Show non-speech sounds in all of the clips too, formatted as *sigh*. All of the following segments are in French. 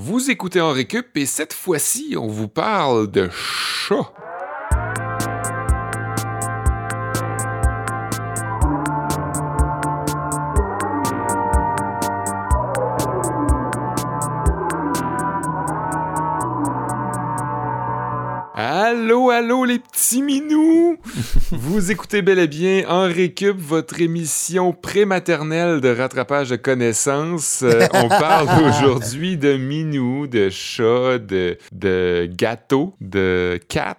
Vous écoutez en récup et cette fois-ci, on vous parle de chat. Allô, allô les petits minous! *laughs* Vous écoutez bel et bien en récup votre émission prématernelle de rattrapage de connaissances. Euh, on parle *laughs* aujourd'hui de minous, de chats, de, de gâteaux, de cats.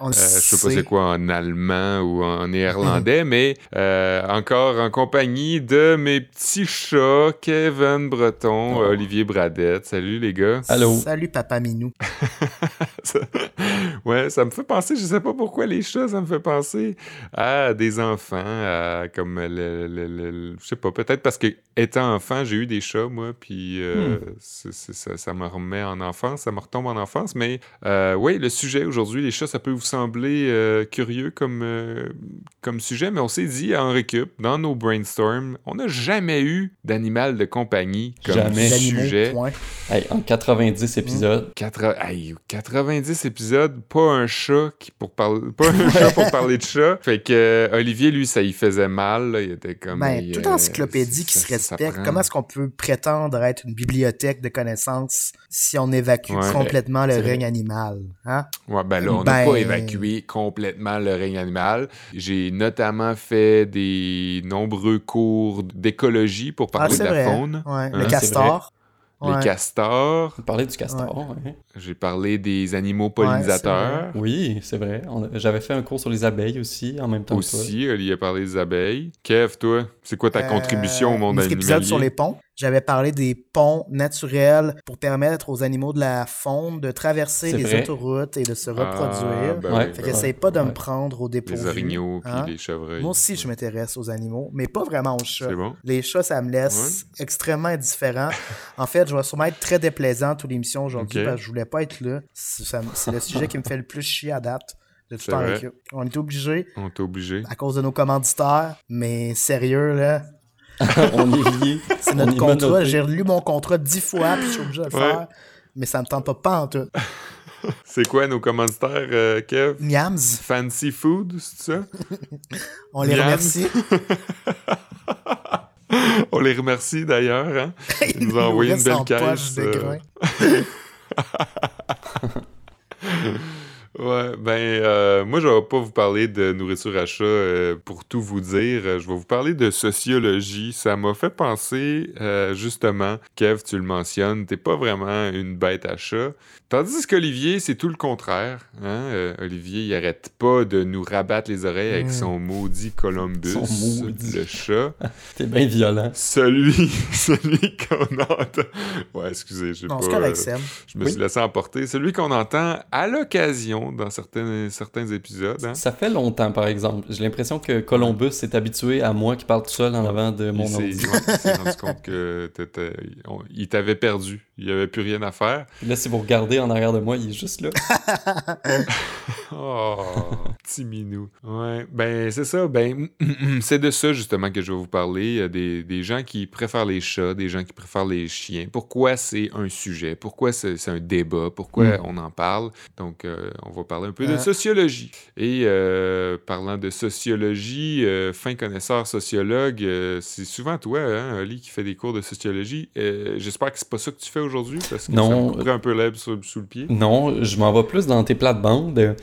Euh, je sais pas c'est quoi en allemand ou en néerlandais, *laughs* mais euh, encore en compagnie de mes petits chats, Kevin Breton, Oh. Olivier Bradette. Salut les gars. Allô? Salut, Papa Minou. Ça- *laughs* ouais, ça me fait penser, je sais pas pourquoi les chats, ça me fait penser à des enfants, à comme le, le- le- le- je sais pas, peut-être parce que étant enfant, j'ai eu des chats, moi, puis euh, c'est- c'est- ça, ça me remet en enfance, ça me retombe en enfance, mais euh, oui, le sujet aujourd'hui, les chats, ça peut vous sembler euh, curieux comme, euh, comme sujet, mais on s'est dit en récup, dans nos brainstorms, on n'a jamais eu d'animal de compagnie comme Jamais. Sujet. Hey, en 90 épisodes, Quatre- hey, 90 épisodes, pas un chat qui pour parler pas un chat pour parler de chat. Fait que euh, Olivier lui ça y faisait mal, là. il était comme Ben, il, toute euh, encyclopédie qui ça- se respecte, comment est-ce qu'on peut prétendre être une bibliothèque de connaissances si on évacue Ouais. complètement le règne animal? Hein? Ouais, ben là, on n'a Ben- pas évacué complètement le règne animal. J'ai notamment fait des nombreux cours d'écologie pour Ah, parler de la vrai. faune. Ouais. Hein, le c'est castor. Les castors. parler du castor. ouais. J'ai parlé des animaux pollinisateurs. Oui, c'est vrai. A- J'avais fait un cours sur les abeilles aussi en même temps. que toi. Aussi, Olivier a parlé des abeilles. Kev, toi, c'est quoi ta Euh, contribution au monde animalier? épisode sur les ponts. J'avais parlé des ponts naturels pour permettre aux animaux de la faune de traverser les vrai. autoroutes et de se Ah, reproduire. ben Ouais. oui, fait ben qu'essaye pas de me prendre au dépourvu. Les orignaux puis hein. les chevreuils. Moi aussi, je m'intéresse aux animaux, mais pas vraiment aux chats. C'est bon? Les chats, ça me laisse extrêmement indifférent. *laughs* en fait, je vais sûrement être très déplaisant toute l'émission aujourd'hui parce que je voulais pas être là. C'est le *laughs* sujet qui me fait le plus chier à date de tout C'est temps vrai. avec eux. On est obligé On t'a obligé. à cause de nos commanditaires, mais sérieux, là, *laughs* on est liés. c'est notre contrat. J'ai relu mon contrat dix fois puis je suis obligé de le Ouais. faire. Mais ça me tente pas, pas en tout. *laughs* C'est quoi nos commanditaires, euh, Kev? Miams, Fancy Food, c'est ça? *laughs* on les Miams. remercie. On les remercie d'ailleurs. Hein? Ils nous ont envoyé une belle en poche caisse. Ouais, ben, euh, moi, je vais pas vous parler de nourriture à chat euh, pour tout vous dire. Je vais vous parler de sociologie. Ça m'a fait penser, euh, justement, Kev, tu le mentionnes, t'es pas vraiment une bête à chat. Tandis qu'Olivier, c'est tout le contraire. Hein? Euh, Olivier, il arrête pas de nous rabattre les oreilles avec Mm. son maudit Columbus, Son maudit. le chat. *laughs* T'es bien violent. Celui, *laughs* celui qu'on entend. Ouais, excusez, j'ai pas. Euh, je me Oui. suis laissé emporter. Celui qu'on entend à l'occasion dans certains, certains épisodes. hein. Ça fait longtemps, par exemple. J'ai l'impression que Columbus s'est habitué à moi qui parle tout seul en avant de mon ordi. il s'est rendu *laughs* compte que t'étais- on- il t'avait perdu. Il n'y avait plus rien à faire. Là, si vous regardez en arrière de moi, il est juste là. *laughs* Oh, petit minou. Ouais, ben c'est ça. Ben, *clears throat* c'est de ça justement que je vais vous parler. Il y a des, des gens qui préfèrent les chats, des gens qui préfèrent les chiens. Pourquoi c'est un sujet? Pourquoi c'est c'est un débat? Pourquoi Mm. on en parle? Donc, euh, on va parler un peu de Euh. sociologie. Et euh, parlant de sociologie, euh, fin connaisseur sociologue, euh, c'est souvent toi, hein, Oli, qui fait des cours de sociologie. J'espère que c'est pas ça que tu fais aujourd'hui parce que Non. ça me un peu l'herbe sous, sous le pied. Non, je m'en vais plus dans tes plates-bandes. Euh,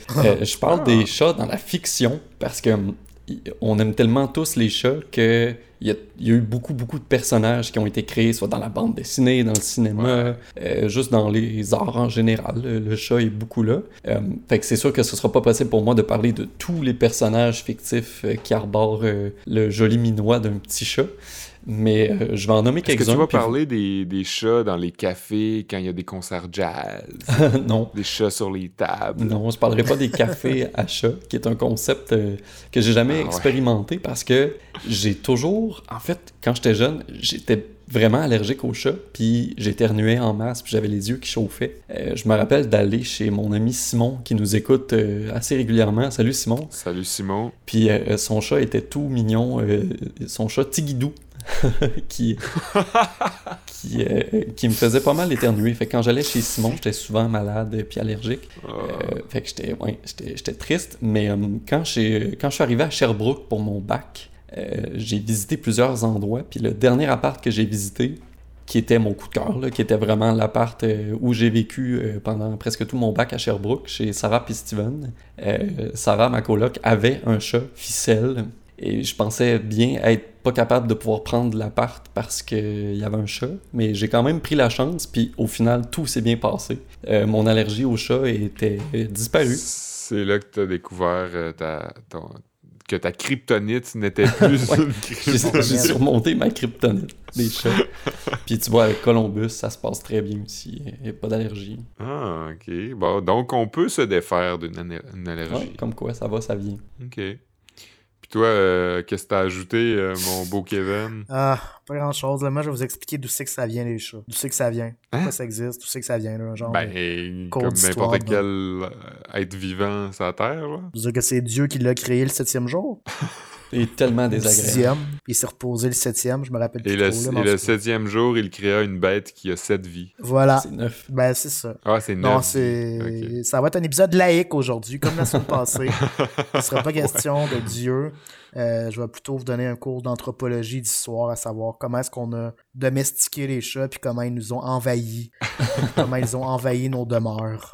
je parle Ah. des chats dans la fiction parce que hum, on aime tellement tous les chats que il y, a, il y a eu beaucoup, beaucoup de personnages qui ont été créés, soit dans la bande dessinée, dans le cinéma, euh, juste dans les arts en général. Le, le chat est beaucoup là. Euh, fait que c'est sûr que ce sera pas possible pour moi de parler de tous les personnages fictifs euh, qui arborent euh, le joli minois d'un petit chat. Mais euh, je vais en nommer Est-ce que tu quelques-uns. vas puis parler des, des chats dans les cafés quand il y a des concerts jazz? *laughs* non. des chats sur les tables? Non, je parlerai pas des cafés à chat, qui est un concept euh, que j'ai jamais Ah ouais. expérimenté parce que j'ai toujours, en fait, quand j'étais jeune, j'étais vraiment allergique aux chats, puis j'éternuais en masse, puis j'avais les yeux qui chauffaient. Euh, je me rappelle d'aller chez mon ami Simon, qui nous écoute euh, assez régulièrement. Salut Simon. Salut Simon. Puis euh, son chat était tout mignon, son chat Tigidou. *laughs* qui, qui, qui me faisait pas mal éternuer. Fait que quand j'allais chez Simon, j'étais souvent malade puis allergique. Euh, fait que j'étais ouais, triste. Mais quand, quand je suis arrivé à Sherbrooke pour mon bac, euh, j'ai visité plusieurs endroits. Puis le dernier appart que j'ai visité, qui était mon coup de cœur, qui était vraiment l'appart euh, où j'ai vécu euh, pendant presque tout mon bac à Sherbrooke, chez Sarah et Steven. Sarah, ma coloc, avait un chat ficelle. Et je pensais bien être pas capable de pouvoir prendre l'appart parce qu'il y avait un chat, mais j'ai quand même pris la chance, puis au final, tout s'est bien passé. Mon allergie au chat était disparue. C'est là que tu as découvert ta, ton- que ta kryptonite n'était plus *laughs* Ouais. une kryptonite. j'ai surmonté ma kryptonite des *laughs* chats. Puis tu vois, avec Columbus, ça se passe très bien aussi. Il n'y a pas d'allergie. Ah, ok. Bon, donc on peut se défaire d'une allergie. Ouais, comme quoi, ça va, ça vient. Ok. Puis toi, euh, qu'est-ce que t'as ajouté, euh, mon beau Kevin? *laughs* Ah, pas grand chose. Moi, je vais vous expliquer d'où c'est que ça vient, les chats. D'où c'est que ça vient. Pourquoi ça existe, d'où c'est que ça vient, là. Genre, Ben, comme n'importe quel euh, être vivant sur la Terre, là. vous dire que c'est Dieu qui l'a créé le septième jour. *laughs* Et tellement Le désagréable. sixième. Il s'est reposé le septième, je me rappelle Et plus le, trop. là, et le septième jour, il créa une bête qui a sept vies. Voilà. C'est neuf. Ben, c'est ça. Ah, c'est neuf Non, c'est. Ça va être un épisode laïque aujourd'hui, comme la semaine passée. *laughs* Il ne sera pas question de Dieu. Euh, je vais plutôt vous donner un cours d'anthropologie, d'histoire, à savoir comment est-ce qu'on a domestiqué les chats, puis comment ils nous ont envahis. *laughs* comment ils ont envahi nos demeures.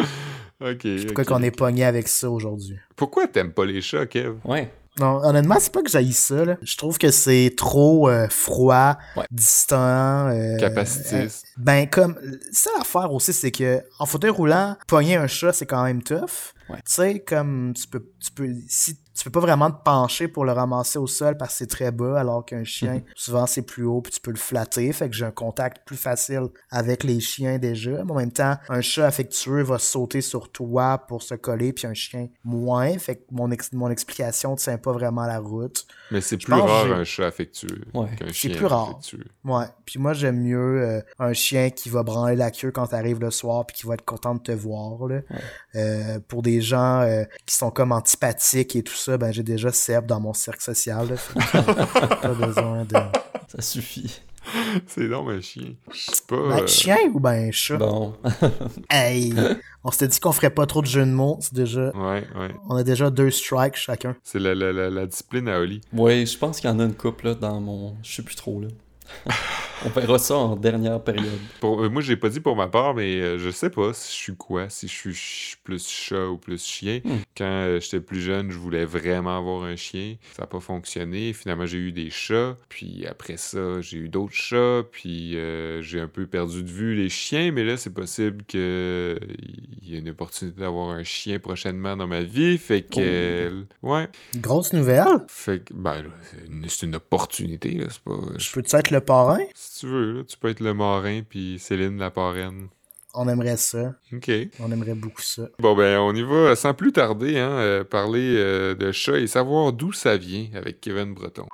Ok. Pourquoi ok. qu'on est pogné avec ça aujourd'hui. Pourquoi t'aimes pas les chats, Kev? Ouais. Non, honnêtement, c'est pas que j'haïs ça. Là. Je trouve que c'est trop euh, froid, Ouais. distant. euh, Capacitiste. Ben, comme, ça l'affaire aussi, c'est que en fauteuil roulant, pogner un chat, c'est quand même tough. Ouais. Tu sais, comme, tu peux, tu peux, si, tu peux pas vraiment te pencher pour le ramasser au sol parce que c'est très bas, alors qu'un *laughs* chien, souvent, c'est plus haut, puis tu peux le flatter. Fait que j'ai un contact plus facile avec les chiens déjà. Mais en même temps, un chat affectueux va sauter sur toi pour se coller, puis un chien moins. Fait que mon, ex- mon explication tient pas vraiment la route. Mais c'est plus rare un chat affectueux Ouais. qu'un C'est chien plus rare. affectueux. Ouais. Puis moi, j'aime mieux euh, un chien qui va branler la queue quand t'arrives le soir puis qui va être content de te voir. Là. Euh, pour des gens euh, qui sont comme antipathiques et tout ça, ben j'ai déjà Seb dans mon cercle social. Là, pas besoin de... Ça suffit. C'est donc un chien. Je sais pas. Ben, euh, chien ou ben chat? Bon. *laughs* Hey! On s'était dit qu'on ferait pas trop de jeux de mots. C'est déjà... Ouais, ouais. On a déjà deux strikes chacun. C'est la, la, la, la discipline à Oli. ouais, je pense qu'il y en a une couple là, dans mon. Je sais plus trop là. On verra ça en dernière période. Pour, euh, moi, j'ai pas dit pour ma part, mais euh, je sais pas si je suis quoi, si je suis ch- plus chat ou plus chien. Hmm. Quand euh, j'étais plus jeune, je voulais vraiment avoir un chien. Ça n'a pas fonctionné. Finalement, j'ai eu des chats. Puis après ça, j'ai eu d'autres chats. Puis euh, j'ai un peu perdu de vue les chiens. Mais là, c'est possible qu'il y ait une opportunité d'avoir un chien prochainement dans ma vie. Fait que. Oh. ouais. Grosse nouvelle. Fait que. Ben, là, c'est une, opportunité, là. C'est pas. Je peux-tu être le parrain? Si tu veux, là, tu peux être le marin, puis Céline la parraine. On aimerait ça. OK. On aimerait beaucoup ça. Bon, ben, on y va sans plus tarder, hein, euh, parler euh, de chat et savoir d'où ça vient avec Kevin Breton.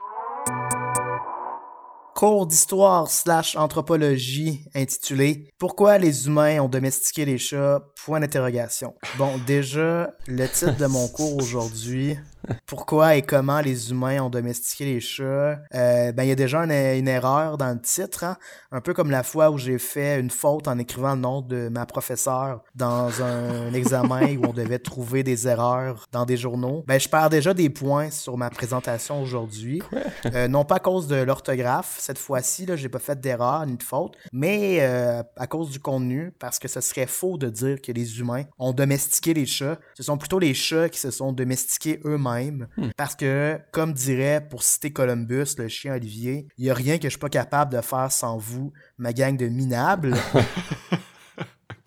Cours d'histoire slash anthropologie intitulé Pourquoi les humains ont domestiqué les chats? Point d'interrogation. Bon, déjà, le titre de mon cours *laughs* aujourd'hui, *laughs* Pourquoi et comment les humains ont domestiqué les chats? Euh, ben, il y a déjà une, une erreur dans le titre, hein? un peu comme la fois où j'ai fait une faute en écrivant le nom de ma professeure dans un examen où on devait trouver des erreurs dans des journaux. Ben, je perds déjà des points sur ma présentation aujourd'hui. Euh, non pas à cause de l'orthographe, cette fois-ci, là, j'ai pas fait d'erreur ni de faute, mais euh, à cause du contenu, parce que ce serait faux de dire que les humains ont domestiqué les chats. Ce sont plutôt les chats qui se sont domestiqués eux-mêmes, parce que, comme dirait, pour citer Columbus, le chien Olivier, il y a rien que je suis pas capable de faire sans vous, ma gang de minables. *laughs*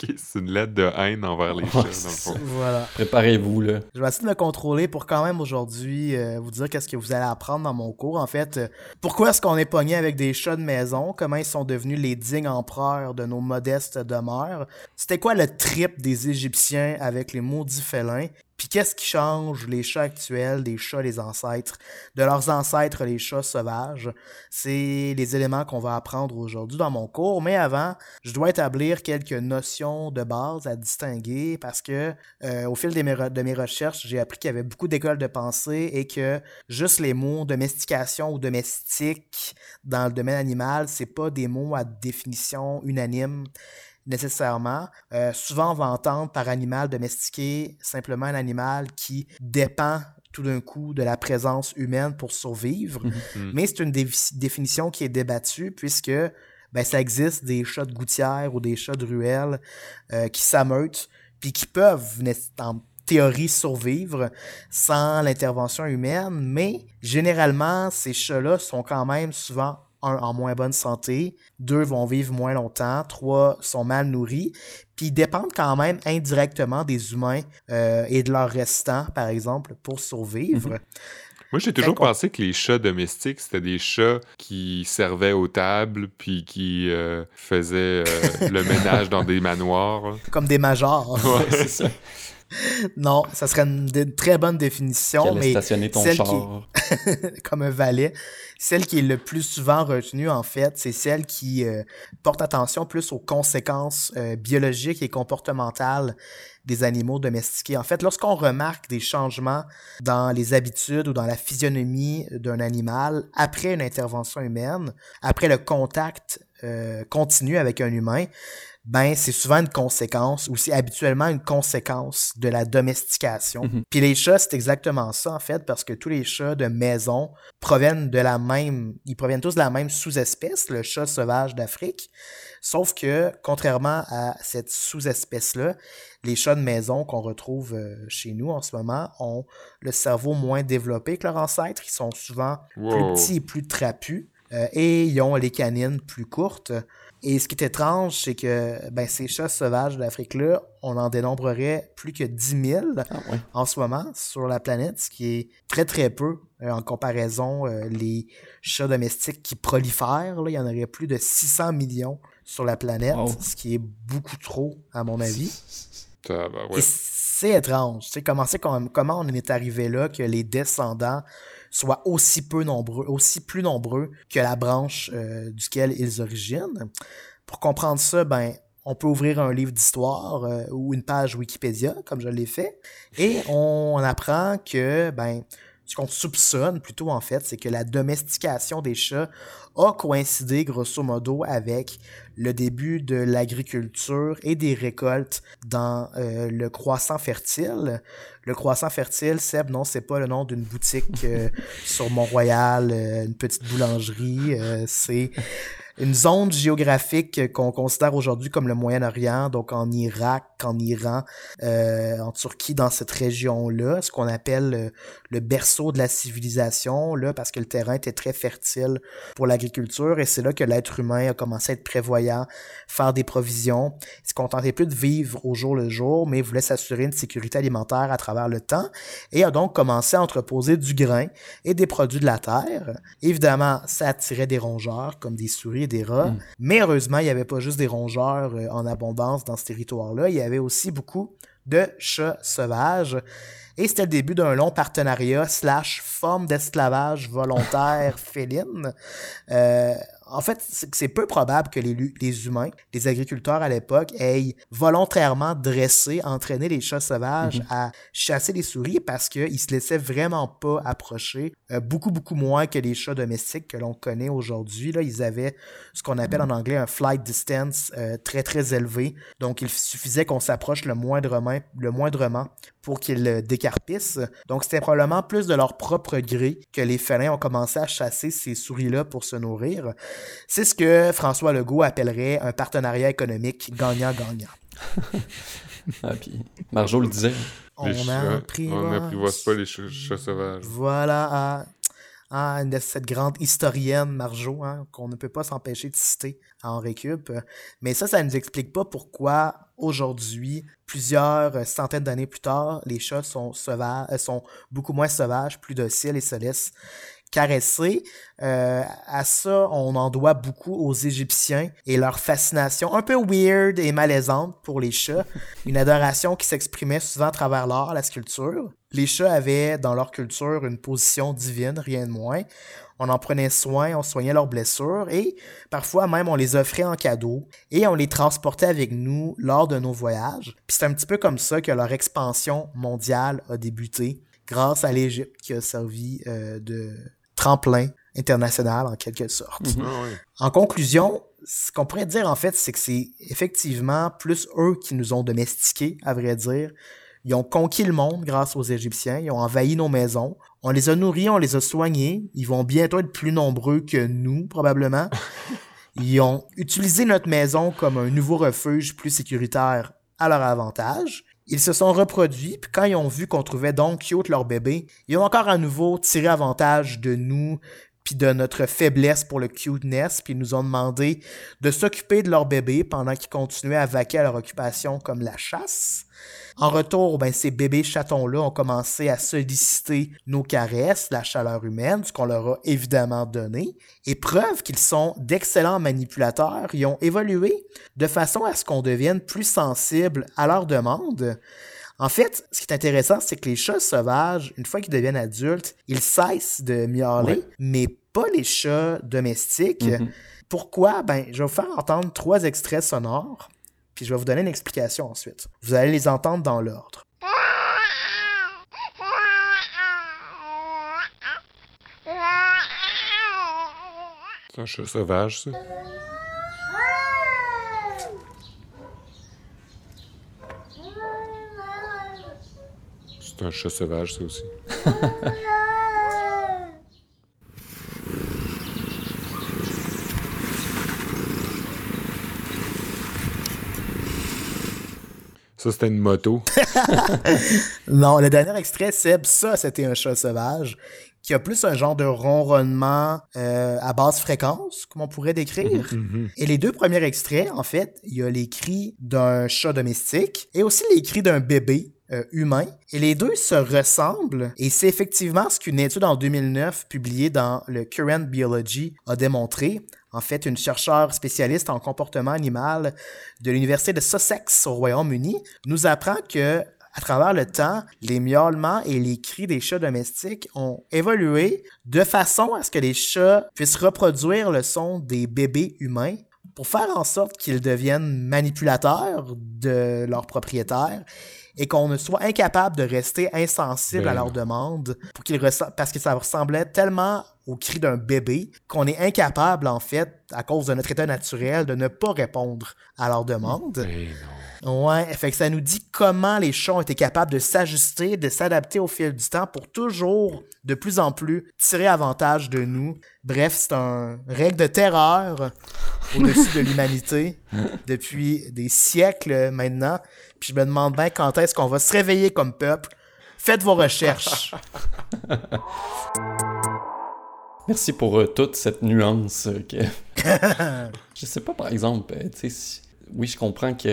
OK, c'est une lettre de haine envers les chats, dans le fond. voilà. Préparez-vous, là. Je vais essayer de me contrôler pour quand même aujourd'hui euh, vous dire qu'est-ce que vous allez apprendre dans mon cours. En fait, euh, pourquoi est-ce qu'on est pogné avec des chats de maison? Comment ils sont devenus les dignes empereurs de nos modestes demeures? C'était quoi le trip des Égyptiens avec les maudits félins? Puis qu'est-ce qui change les chats actuels des chats les ancêtres, de leurs ancêtres les chats sauvages? C'est les éléments qu'on va apprendre aujourd'hui dans mon cours, mais avant, je dois établir quelques notions de base à distinguer parce que euh, au fil de mes, recherches, j'ai appris qu'il y avait beaucoup d'écoles de pensée et que juste les mots domestication ou domestique dans le domaine animal, c'est pas des mots à définition unanime nécessairement. Euh, souvent, on va entendre par animal domestiqué simplement un animal qui dépend tout d'un coup de la présence humaine pour survivre. Mhm. Mais c'est une définition qui est débattue puisque ben, ça existe des chats de gouttière ou des chats de ruelle euh, qui s'ameutent puis qui peuvent en théorie survivre sans l'intervention humaine, mais généralement ces chats-là sont quand même souvent un, en moins bonne santé, deux vont vivre moins longtemps, trois sont mal nourris, puis dépendent quand même indirectement des humains euh, et de leurs restants, par exemple, pour survivre. Mhm. Moi, j'ai toujours pensé que les chats domestiques, c'était des chats qui servaient aux tables, puis qui euh, faisaient euh, le *laughs* ménage dans des manoirs. Comme des majors. Ouais, *laughs* c'est ça. Non, ça serait une, très bonne définition, mais stationner ton char. *laughs* comme un valet. Celle qui est le plus souvent retenue, en fait, c'est celle qui euh, porte attention plus aux conséquences euh, biologiques et comportementales des animaux domestiqués. En fait, lorsqu'on remarque des changements dans les habitudes ou dans la physionomie d'un animal après une intervention humaine, après le contact euh, continu avec un humain, ben c'est souvent une conséquence, ou c'est habituellement une conséquence de la domestication. Mhm. Puis les chats, c'est exactement ça en fait, parce que tous les chats de maison proviennent de la même, ils proviennent tous de la même sous-espèce, le chat sauvage d'Afrique. Sauf que, contrairement à cette sous-espèce-là, les chats de maison qu'on retrouve euh, chez nous en ce moment ont le cerveau moins développé que leurs ancêtres. Ils sont souvent plus petits et plus trapus. Euh, et ils ont les canines plus courtes. Et ce qui est étrange, c'est que ben, ces chats sauvages d'Afrique-là, on en dénombrerait plus que 10 000 ah, en ce moment sur la planète, ce qui est très très peu euh, en comparaison euh, les chats domestiques qui prolifèrent. Là, il y en aurait plus de 600 millions sur la planète, ce qui est beaucoup trop à mon avis. C'est étrange. Comment, comment on est arrivé là que les descendants soient aussi peu nombreux, aussi plus nombreux que la branche euh, duquel ils originent. Pour comprendre ça, ben, on peut ouvrir un livre d'histoire euh, ou une page Wikipédia, comme je l'ai fait, et on apprend que, ben, ce qu'on soupçonne plutôt en fait, c'est que la domestication des chats a coïncidé grosso modo avec le début de l'agriculture et des récoltes dans euh, le croissant fertile. Le croissant fertile, Seb, non, c'est pas le nom d'une boutique euh, *laughs* sur Mont-Royal, euh, une petite boulangerie. c'est une zone géographique qu'on considère aujourd'hui comme le Moyen-Orient, donc en Irak, en Iran, euh, en Turquie, dans cette région-là, ce qu'on appelle euh, le, berceau de la civilisation, là, parce que le terrain était très fertile pour l'agriculture, et c'est là que l'être humain a commencé à être prévoyant, faire des provisions, il se contentait plus de vivre au jour le jour, mais voulait s'assurer une sécurité alimentaire à travers le temps, et a donc commencé à entreposer du grain et des produits de la terre. Évidemment, ça attirait des rongeurs, comme des souris des rats. Mm. Mais heureusement, il n'y avait pas juste des rongeurs euh, en abondance dans ce territoire-là. Il y avait aussi beaucoup de chats sauvages. Et c'était le début d'un long partenariat slash forme d'esclavage volontaire *laughs* féline euh, en fait, c'est peu probable que les, les, humains, les agriculteurs à l'époque, aient volontairement dressé, entraîné les chats sauvages mhm. à chasser les souris parce qu'ils se laissaient vraiment pas approcher. Euh, beaucoup, beaucoup moins que les chats domestiques que l'on connaît aujourd'hui. Là, ils avaient ce qu'on appelle en anglais un flight distance euh, très, très élevé. Donc, il suffisait qu'on s'approche le moindrement, le moindrement pour qu'ils décarpissent. Donc, c'était probablement plus de leur propre gré que les félins ont commencé à chasser ces souris-là pour se nourrir. C'est ce que François Legault appellerait un partenariat économique gagnant-gagnant. *laughs* ah, puis Marjo le disait. On n'apprivoise pas les chats, sauvages? Voilà. Ah, ah, cette grande historienne Marjo, hein, qu'on ne peut pas s'empêcher de citer en récup. Mais ça, ça ne nous explique pas pourquoi aujourd'hui, plusieurs centaines d'années plus tard, les chats sont sauvages, euh, sont beaucoup moins sauvages, plus dociles et se laissent caresser. Euh, à ça, on en doit beaucoup aux Égyptiens et leur fascination un peu weird et malaisante pour les chats. *laughs* Une adoration qui s'exprimait souvent à travers l'art, la sculpture. Les chats avaient dans leur culture une position divine, rien de moins. On en prenait soin, on soignait leurs blessures et parfois même on les offrait en cadeau et on les transportait avec nous lors de nos voyages. Puis c'est un petit peu comme ça que leur expansion mondiale a débuté grâce à l'Égypte qui a servi euh, de tremplin international en quelque sorte. Ah ouais. En conclusion, ce qu'on pourrait dire en fait, c'est que c'est effectivement plus eux qui nous ont domestiqués, à vrai dire. Ils ont conquis le monde grâce aux Égyptiens, ils ont envahi nos maisons, on les a nourris, on les a soignés, ils vont bientôt être plus nombreux que nous, probablement. *laughs* Ils ont utilisé notre maison comme un nouveau refuge plus sécuritaire à leur avantage. Ils se sont reproduits, puis quand ils ont vu qu'on trouvait donc cute leur bébé, ils ont encore à nouveau tiré avantage de nous, puis de notre faiblesse pour le cuteness, puis ils nous ont demandé de s'occuper de leur bébé pendant qu'ils continuaient à vaquer à leur occupation comme la chasse. En retour, ben, ces bébés chatons-là ont commencé à solliciter nos caresses, la chaleur humaine, ce qu'on leur a évidemment donné. Et preuve qu'ils sont d'excellents manipulateurs, ils ont évolué de façon à ce qu'on devienne plus sensible à leurs demandes. En fait, ce qui est intéressant, c'est que les chats sauvages, une fois qu'ils deviennent adultes, ils cessent de miauler, mais pas les chats domestiques. Mhm. Pourquoi? Ben, je vais vous faire entendre trois extraits sonores, puis je vais vous donner une explication ensuite. Vous allez les entendre dans l'ordre. C'est un chat sauvage, ça. C'est un chat sauvage, ça aussi. *laughs* Ça, c'était une moto. *laughs* Non, le dernier extrait, Seb, ça, c'était un chat sauvage qui a plus un genre de ronronnement euh, à basse fréquence, comme on pourrait décrire. Et les deux premiers extraits, en fait, il y a les cris d'un chat domestique et aussi les cris d'un bébé euh, humain. Et les deux se ressemblent. Et c'est effectivement ce qu'une étude en 2009 publiée dans le Current Biology a démontré. En fait, une chercheure spécialiste en comportement animal de l'Université de Sussex au Royaume-Uni nous apprend que à travers le temps, les miaulements et les cris des chats domestiques ont évolué de façon à ce que les chats puissent reproduire le son des bébés humains pour faire en sorte qu'ils deviennent manipulateurs de leurs propriétaires et qu'on ne soit incapable de rester insensible Ben à leurs non. demandes pour qu'ils parce que ça ressemblait tellement au cri d'un bébé qu'on est incapable en fait à cause de notre état naturel de ne pas répondre à leurs demandes. Eh. Ouais, fait que ça nous dit comment les chats ont été capables de s'ajuster, de s'adapter au fil du temps pour toujours, de plus en plus, tirer avantage de nous. Bref, c'est un règle de terreur au-dessus de l'humanité *laughs* depuis des siècles maintenant. Puis je me demande bien quand est-ce qu'on va se réveiller comme peuple. Faites vos recherches. *laughs* Merci pour euh, toute cette nuance. euh, que... *laughs* je sais pas, par exemple, euh, tu sais, si- oui, je comprends que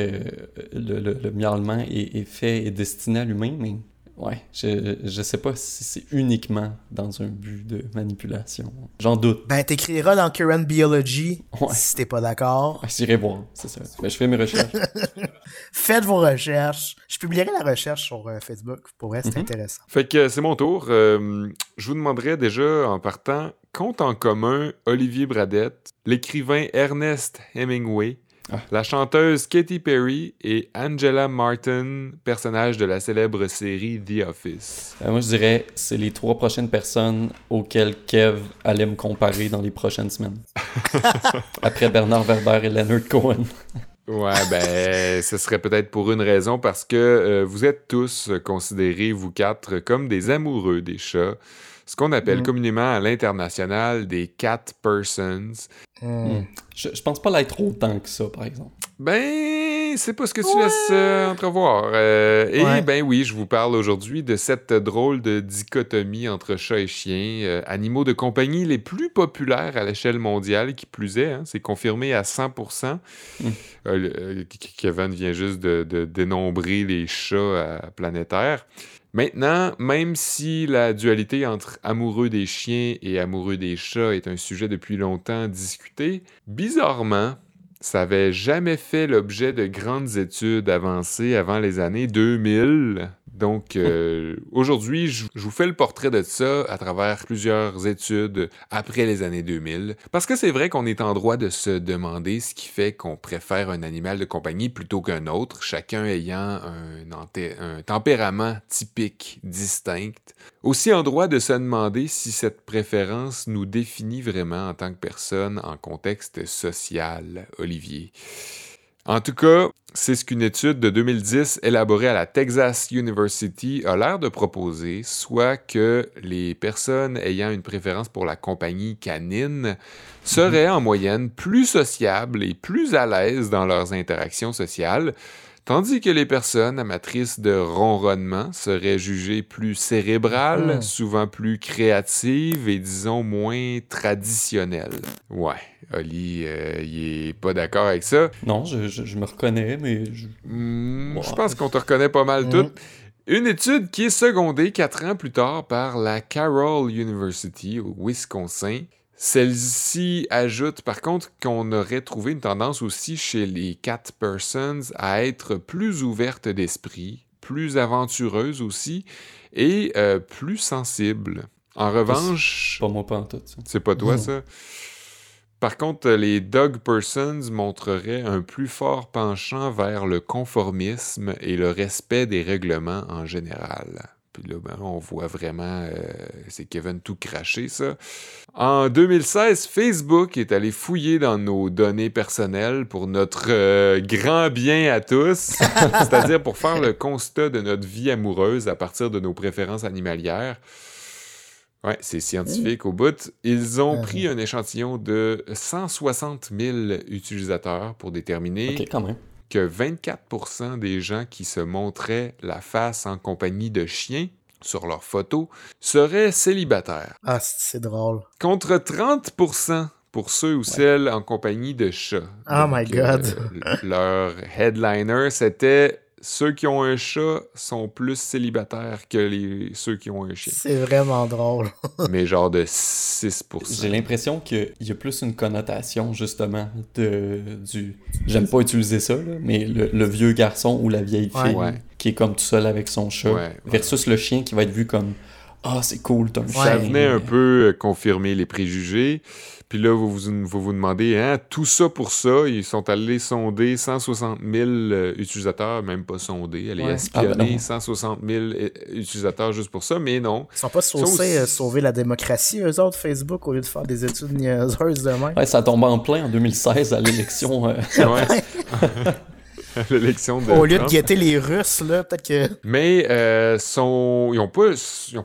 le, le, le miaulement est, est fait et destiné à l'humain, mais ouais, je, je sais pas si c'est uniquement dans un but de manipulation. J'en doute. Ben, t'écriras dans Current Biology Ouais. si t'es pas d'accord. Ouais, J'irai voir, c'est ça. Mais je fais mes recherches. *laughs* Faites vos recherches. Je publierai la recherche sur euh, Facebook. Pour vrai, c'est Mhm. intéressant. Fait que c'est mon tour. Euh, je vous demanderais déjà en partant, compte en commun Olivier Bradette, l'écrivain Ernest Hemingway, Ah. la chanteuse Katy Perry et Angela Martin, personnage de la célèbre série The Office. Euh, moi, je dirais c'est les trois prochaines personnes auxquelles Kev allait me comparer dans les prochaines semaines. *laughs* Après Bernard Werber et Leonard Cohen. Ouais, ben, ce serait peut-être pour une raison, parce que euh, vous êtes tous considérés, vous quatre, comme des amoureux des chats. Ce qu'on appelle Mhm. communément à l'international des cat persons. Hmm. Je, je pense pas l'être autant que ça, par exemple. Ben, c'est pas ce que tu laisses euh, entrevoir. Euh, et Ouais. ben oui, je vous parle aujourd'hui de cette drôle de dichotomie entre chat et chien, euh, animaux de compagnie les plus populaires à l'échelle mondiale, qui plus est, hein, c'est confirmé à 100%. Mm. Euh, le- euh, Kevin vient juste de, de dénombrer les chats à planétaire. Maintenant, même si la dualité entre amoureux des chiens et amoureux des chats est un sujet depuis longtemps discuté, bizarrement, ça n'avait jamais fait l'objet de grandes études avancées avant les années 2000. Donc, euh, *laughs* aujourd'hui, je vous fais le portrait de ça à travers plusieurs études après les années 2000. Parce que c'est vrai qu'on est en droit de se demander ce qui fait qu'on préfère un animal de compagnie plutôt qu'un autre, chacun ayant un tempérament typique, distinct. Aussi en droit de se demander si cette préférence nous définit vraiment en tant que personne en contexte social, Olivier. En tout cas, c'est ce qu'une étude de 2010 élaborée à la Texas University a l'air de proposer, soit que les personnes ayant une préférence pour la compagnie canine seraient en moyenne plus sociables et plus à l'aise dans leurs interactions sociales, tandis que les personnes amatrices de ronronnement seraient jugées plus cérébrales, Mhm. souvent plus créatives et disons moins traditionnelles. Ouais, Oli, euh, il est pas d'accord avec ça. Non, je, je- je me reconnais, mais je- Hmm. Je pense qu'on te reconnaît pas mal Mhm. toutes. Une étude qui est secondée quatre ans plus tard par la Carroll University au Wisconsin. Celle-ci ajoute par contre qu'on aurait trouvé une tendance aussi chez les cat persons à être plus ouvertes d'esprit, plus aventureuses aussi et euh, plus sensibles. En revanche, pas moi pas en tout. c'est pas toi, ça? Par contre, les dog persons montreraient un plus fort penchant vers le conformisme et le respect des règlements en général. Puis là, ben, on voit vraiment, euh, c'est Kevin tout craché, ça. En 2016, Facebook est allé fouiller dans nos données personnelles pour notre euh, grand bien à tous, *laughs* c'est-à-dire pour faire le constat de notre vie amoureuse à partir de nos préférences animalières. Ouais, c'est scientifique au bout. Ils ont Mhm. pris un échantillon de 160 000 utilisateurs pour déterminer Ok, quand même. Que 24% des gens qui se montraient la face en compagnie de chiens sur leurs photos seraient célibataires, Ah, c'est drôle. contre 30% pour ceux ou celles en compagnie de chats. Oh my God. euh, leur headliner, c'était ceux qui ont un chat sont plus célibataires que les, ceux qui ont un chien. C'est vraiment drôle. *laughs* Mais genre de 6 J'ai l'impression qu'il y a plus une connotation, justement, de, du... J'aime pas utiliser ça, là, mais le, le vieux garçon ou la vieille fille Ouais. qui est comme tout seul avec son chat, Ouais, ouais. versus le chien qui va être vu comme « Ah, c'est cool, t'as un Ça chien. venait un peu confirmer les préjugés. Puis là, vous vous, vous vous demandez, hein, tout ça pour ça, ils sont allés sonder 160 000 euh, utilisateurs, même pas sonder, aller Ouais. Ah, ben espionner non. 160 000 euh, utilisateurs juste pour ça, mais non. Ils sont pas aussi- euh, sauver la démocratie, eux autres, Facebook, au lieu de faire des études niaiseuses de même. Ouais, ça tombe en plein en 2016 à l'élection. euh, *laughs* Ouais. *laughs* *laughs* *laughs* L'élection de Au lieu de guetter les Russes, là, peut-être que. Mais euh, sont, ils n'ont pas,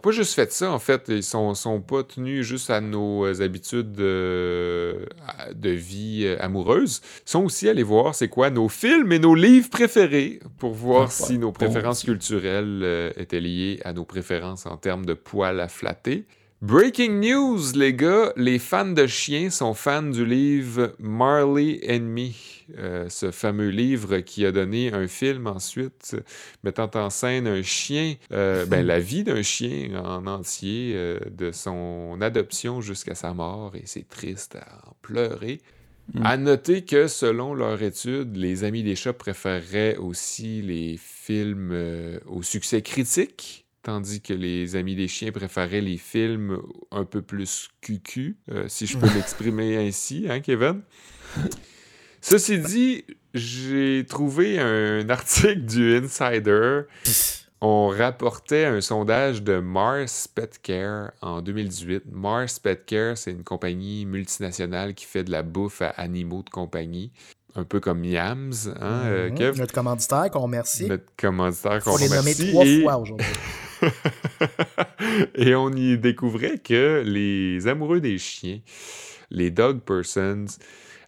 pas juste fait ça, en fait. Ils sont, sont pas tenus juste à nos euh, habitudes euh, de vie euh, amoureuse. Ils sont aussi allés voir c'est quoi nos films et nos livres préférés pour voir Ah, si nos préférences Bon, culturelles euh, étaient liées à nos préférences en termes de poils à flatter. Breaking news, les gars, les fans de chiens sont fans du livre Marley and Me, euh, ce fameux livre qui a donné un film ensuite mettant en scène un chien, euh, ben, la vie d'un chien en entier, euh, de son adoption jusqu'à sa mort, et c'est triste à en pleurer. Mm. À noter que selon leur étude, les amis des chats préféreraient aussi les films au succès critique, tandis que les amis des chiens préféraient les films un peu plus cucu, euh, si je peux *laughs* m'exprimer ainsi, hein, Kevin? Ceci dit, j'ai trouvé un article du Insider. On rapportait un sondage de Mars Pet Care en 2018. Mars Pet Care, c'est une compagnie multinationale qui fait de la bouffe à animaux de compagnie, un peu comme Yams, hein, euh, Mhm. Kev? Notre commanditaire, qu'on remercie. Notre commanditaire qu'on Faut les nommer remercie. trois Et- fois aujourd'hui. *laughs* et on y découvrait que les amoureux des chiens, les dog persons,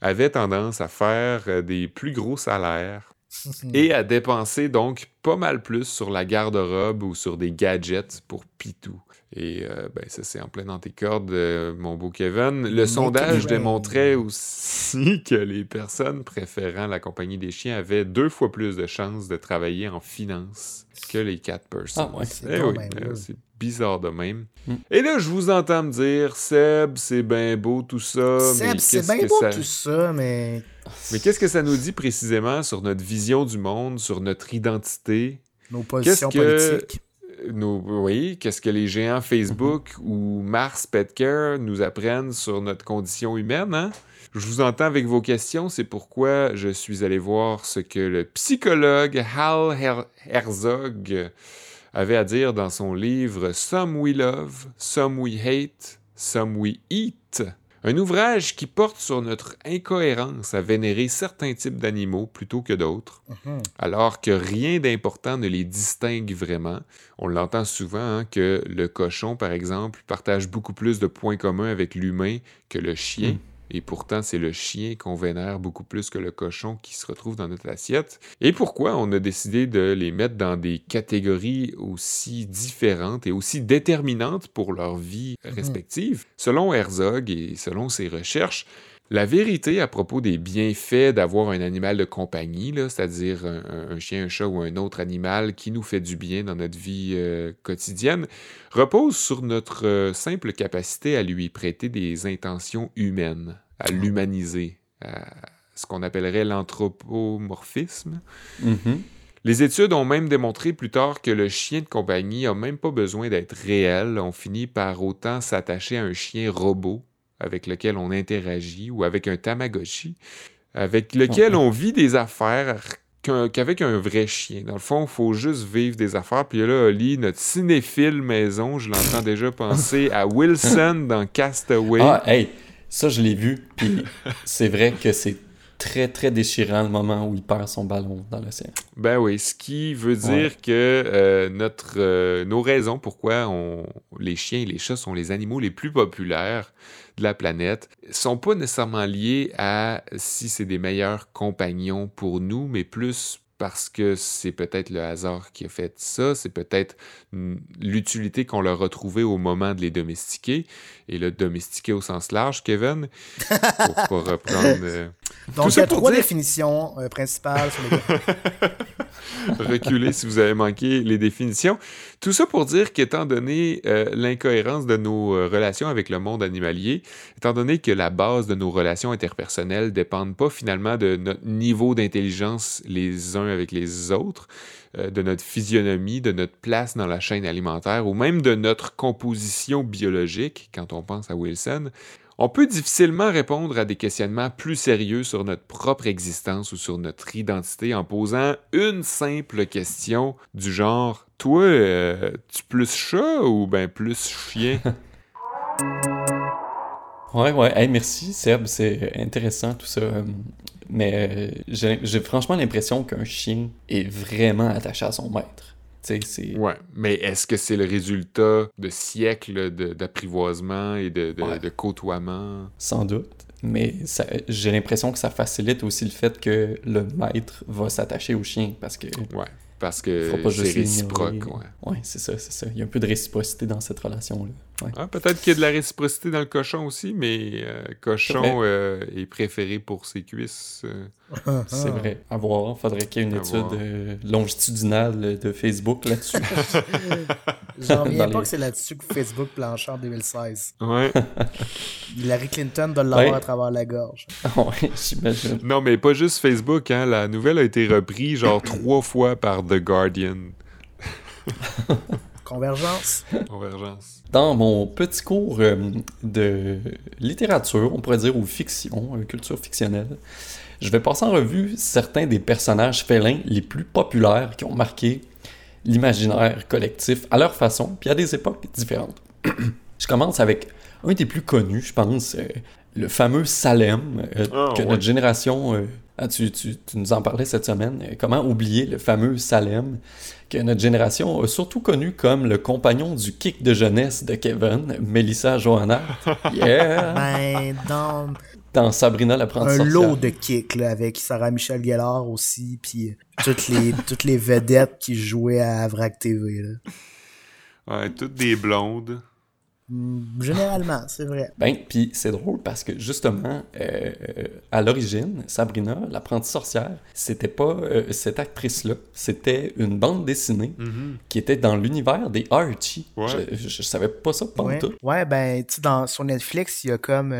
avaient tendance à faire euh, des plus gros salaires *laughs* et à dépenser donc pas mal plus sur la garde-robe ou sur des gadgets pour Pitou. Et euh, ben, ça, c'est en plein dans tes cordes, euh, mon beau Kevin. Le sondage démontrait aussi *laughs* que les personnes préférant la compagnie des chiens avaient deux fois plus de chances de travailler en finance que les cat persons. Ah ouais. Eh oui, euh, c'est bizarre de même. Mm. Et là, je vous entends me dire, Seb, c'est bien beau tout ça. Seb, c'est bien beau tout ça, mais... Mais qu'est-ce que ça nous dit précisément sur notre vision du monde, sur notre identité? Nos positions politiques? Oui, qu'est-ce que les géants Facebook ou Mars Petcare nous apprennent sur notre condition humaine, hein? Je vous entends avec vos questions, c'est pourquoi je suis allé voir ce que le psychologue Hal Herzog avait à dire dans son livre Some We Love, Some We Hate, Some We Eat. Un ouvrage qui porte sur notre incohérence à vénérer certains types d'animaux plutôt que d'autres, mhm. alors que rien d'important ne les distingue vraiment. On l'entend souvent hein, que le cochon, par exemple, partage beaucoup plus de points communs avec l'humain que le chien. Mm. Et pourtant, c'est le chien qu'on vénère beaucoup plus que le cochon qui se retrouve dans notre assiette. Et pourquoi on a décidé de les mettre dans des catégories aussi différentes et aussi déterminantes pour leur vie mhm. respective? Selon Herzog et selon ses recherches, la vérité à propos des bienfaits d'avoir un animal de compagnie, c'est-à-dire un, chien, un chat ou un autre animal qui nous fait du bien dans notre vie euh, quotidienne, repose sur notre euh, simple capacité à lui prêter des intentions humaines, à l'humaniser, à ce qu'on appellerait l'anthropomorphisme. Mm-hmm. Les études ont même démontré plus tard que le chien de compagnie n'a même pas besoin d'être réel. On finit par autant s'attacher à un chien robot avec lequel on interagit ou avec un Tamagotchi, avec lequel on vit des affaires qu'avec un vrai chien. Dans le fond, il faut juste vivre des affaires. Puis là, Oli, notre cinéphile maison, je l'entends déjà penser à Wilson dans Castaway. Ah, hey, ça, je l'ai vu. Puis c'est vrai que c'est très, très déchirant le moment où il perd son ballon dans l'océan. Ben oui, ce qui veut dire que euh, notre, euh, nos raisons pourquoi on, les chiens et les chats sont les animaux les plus populaires de la planète sont pas nécessairement liées à si c'est des meilleurs compagnons pour nous, mais plus parce que c'est peut-être le hasard qui a fait ça, c'est peut-être l'utilité qu'on leur a trouvée au moment de les domestiquer, et le domestiquer au sens large, Kevin, *laughs* pour pas reprendre... Euh, Donc, il y a trois définitions euh, principales sur les *laughs* Reculez si vous avez manqué les définitions. Tout ça pour dire qu'étant donné euh, l'incohérence de nos relations avec le monde animalier, étant donné que la base de nos relations interpersonnelles dépendent pas finalement de notre niveau d'intelligence les uns avec les autres, euh, de notre physionomie, de notre place dans la chaîne alimentaire ou même de notre composition biologique, quand on pense à Wilson, on peut difficilement répondre à des questionnements plus sérieux sur notre propre existence ou sur notre identité en posant une simple question du genre Toi, euh, tu plus chat ou ben plus chien *laughs* Ouais, ouais. merci, Seb. C'est intéressant tout ça. Mais euh, j'ai franchement l'impression qu'un chien est vraiment attaché à son maître. Ouais, mais est-ce que c'est le résultat de siècles d'apprivoisement et de, de, côtoiement? Sans doute. Mais j'ai l'impression que ça facilite aussi le fait que le maître va s'attacher au chien parce que. Ouais parce que c'est réciproque. Ouais, ouais c'est ça, c'est ça. Il y a un peu de réciprocité dans cette relation-là. Ah, peut-être qu'il y a de la réciprocité dans le cochon aussi, mais euh, cochon euh, est préféré pour ses cuisses. Euh. *laughs* c'est vrai. À voir. Faudrait qu'il y ait une étude longitudinale de Facebook là-dessus. *laughs* J'en reviens pas que c'est là-dessus que Facebook planche en 2016. Ouais. *laughs* Hillary Clinton de l'avoir à travers la gorge. ouais, j'imagine. Non, mais pas juste Facebook. Hein. La nouvelle a été reprise genre *coughs* trois fois par The Guardian. Convergence. Convergence. Dans mon petit cours euh, de littérature, on pourrait dire, ou fiction, euh, culture fictionnelle, je vais passer en revue certains des personnages félins les plus populaires qui ont marqué l'imaginaire collectif à leur façon, puis à des époques différentes. *clears throat* je commence avec un des plus connus, je pense, euh, le fameux Salem, ah, que notre génération ah, tu, tu, nous en parlais cette semaine. Comment oublier le fameux Salem, que notre génération a surtout connu comme le compagnon du kick de jeunesse de Kevin, Melissa Johanna? *laughs* Yeah! ben, dans, dans Sabrina l'apprenti Un sorcière. lot de kicks, là, avec Sarah Michel Gellar aussi, puis toutes les, *laughs* toutes les vedettes qui jouaient à Vrac TV, là. Ouais, toutes des blondes. Mm, Généralement, c'est vrai. Ben, puis c'est drôle parce que justement, euh, à l'origine, Sabrina, l'apprentie sorcière, c'était pas euh, cette actrice-là. C'était une bande dessinée Mhm. qui était dans l'univers des Archie. Ouais. Je, je, je savais pas ça pas Ouais. tout. ouais, ben, tu sais, dans, sur Netflix, il y a comme.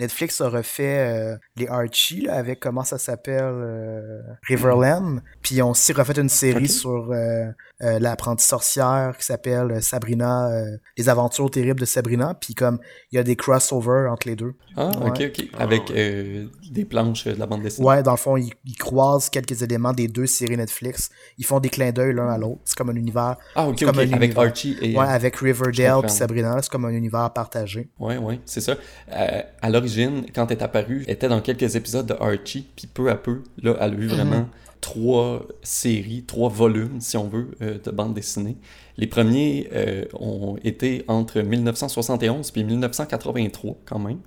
Netflix a refait euh, les Archie, là, avec comment ça s'appelle euh, Riverland. Puis ils ont aussi refait une série sur euh, euh, l'apprentie sorcière qui s'appelle Sabrina, euh, Les aventures terribles de Sabrina. Puis comme, il y a des crossovers entre les deux. Ah, ok, Ouais. ok. Ah, Avec euh, des planches de la bande dessinée. Ouais, dans le fond, ils, ils croisent quelques éléments des deux séries Netflix. Ils font des clins d'œil l'un à l'autre. C'est comme un univers. Ah, ok, comme un Avec univers. Archie et. Ouais, avec Riverdale puis Sabrina, c'est comme un univers partagé. Ouais, ouais, c'est ça. Euh, à l'origine, quand elle est apparue, elle était dans quelques épisodes de Archie, puis peu à peu, là, elle a eu vraiment trois séries, trois volumes, si on veut, euh, de bande dessinée. Les premiers euh, ont été entre 1971 puis 1983, quand même.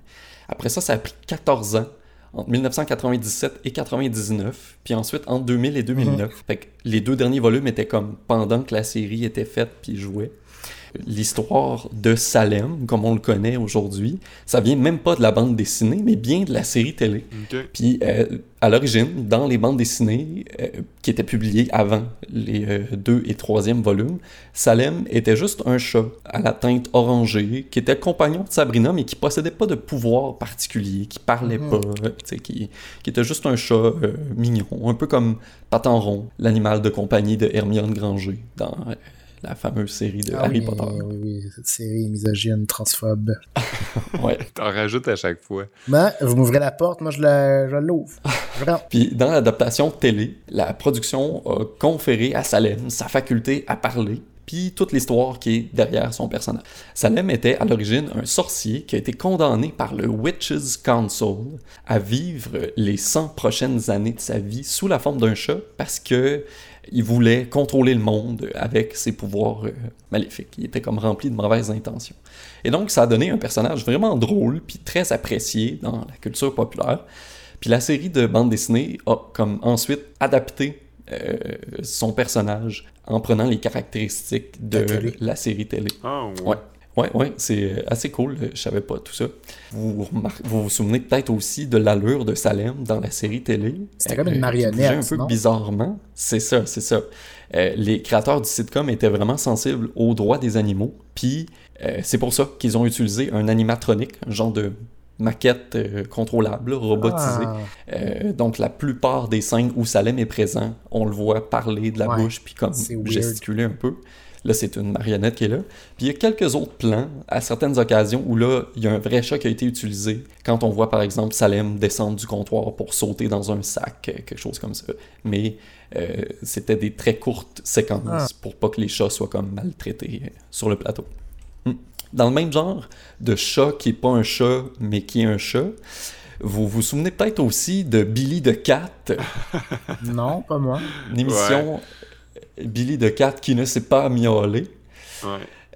Après ça, ça a pris 14 ans, entre 1997 et 99, puis ensuite entre 2000 et 2009. Fait que les deux derniers volumes étaient comme pendant que la série était faite puis jouait l'histoire de Salem, comme on le connaît aujourd'hui, ça vient même pas de la bande dessinée, mais bien de la série télé. Puis euh, à l'origine, dans les bandes dessinées euh, qui étaient publiées avant les euh, deux et troisième volumes, Salem était juste un chat à la teinte orangée qui était compagnon de Sabrina, mais qui possédait pas de pouvoir particulier, qui parlait Mhm. pas, qui, qui était juste un chat euh, mignon, un peu comme Patenron, l'animal de compagnie de Hermione Granger dans euh, la fameuse série de Ah Harry oui, Potter. oui, oui, cette série misogyne, transphobe. *laughs* Ouais. T'en rajoutes à chaque fois. Mais vous m'ouvrez la porte, moi je la- je l'ouvre. Je rentre. *laughs* Puis dans l'adaptation télé, la production a conféré à Salem sa faculté à parler, puis toute l'histoire qui est derrière son personnage. Salem était à l'origine un sorcier qui a été condamné par le Witches Council à vivre les 100 prochaines années de sa vie sous la forme d'un chat parce que il voulait contrôler le monde avec ses pouvoirs euh, maléfiques. Il était comme rempli de mauvaises intentions. Et donc, ça a donné un personnage vraiment drôle puis très apprécié dans la culture populaire. Puis la série de bande dessinée a comme ensuite adapté euh, son personnage en prenant les caractéristiques de La télé. la série télé. Ah, ouais. Ouais. Ouais, ouais, c'est euh, assez cool. Je savais pas tout ça. Vous vous, vous souvenez peut-être aussi de l'allure de Salem dans la série télé? C'était comme une qui marionnette, bougeait un peu non? bizarrement. C'est ça, c'est ça. Euh, les créateurs du sitcom étaient vraiment sensibles aux droits des animaux. Puis euh, c'est pour ça qu'ils ont utilisé un animatronique, un genre de maquette euh, contrôlable, robotisée. Ah, Euh, donc la plupart des scènes où Salem est présent, on le voit parler de la Ouais, bouche puis comme gesticuler un peu. Là, c'est une marionnette qui est là. Puis il y a quelques autres plans à certaines occasions où là, il y a un vrai chat qui a été utilisé. Quand on voit par exemple Salem descendre du comptoir pour sauter dans un sac, quelque chose comme ça. Mais euh, c'était des très courtes séquences Ah. pour pas que les chats soient comme maltraités euh, sur le plateau. Hmm. Dans le même genre de chat qui est pas un chat mais qui est un chat, vous vous souvenez peut-être aussi de Billy the Cat, non, pas moi. une émission Billy the Cat qui ne s'est pas miaulé, Ouais.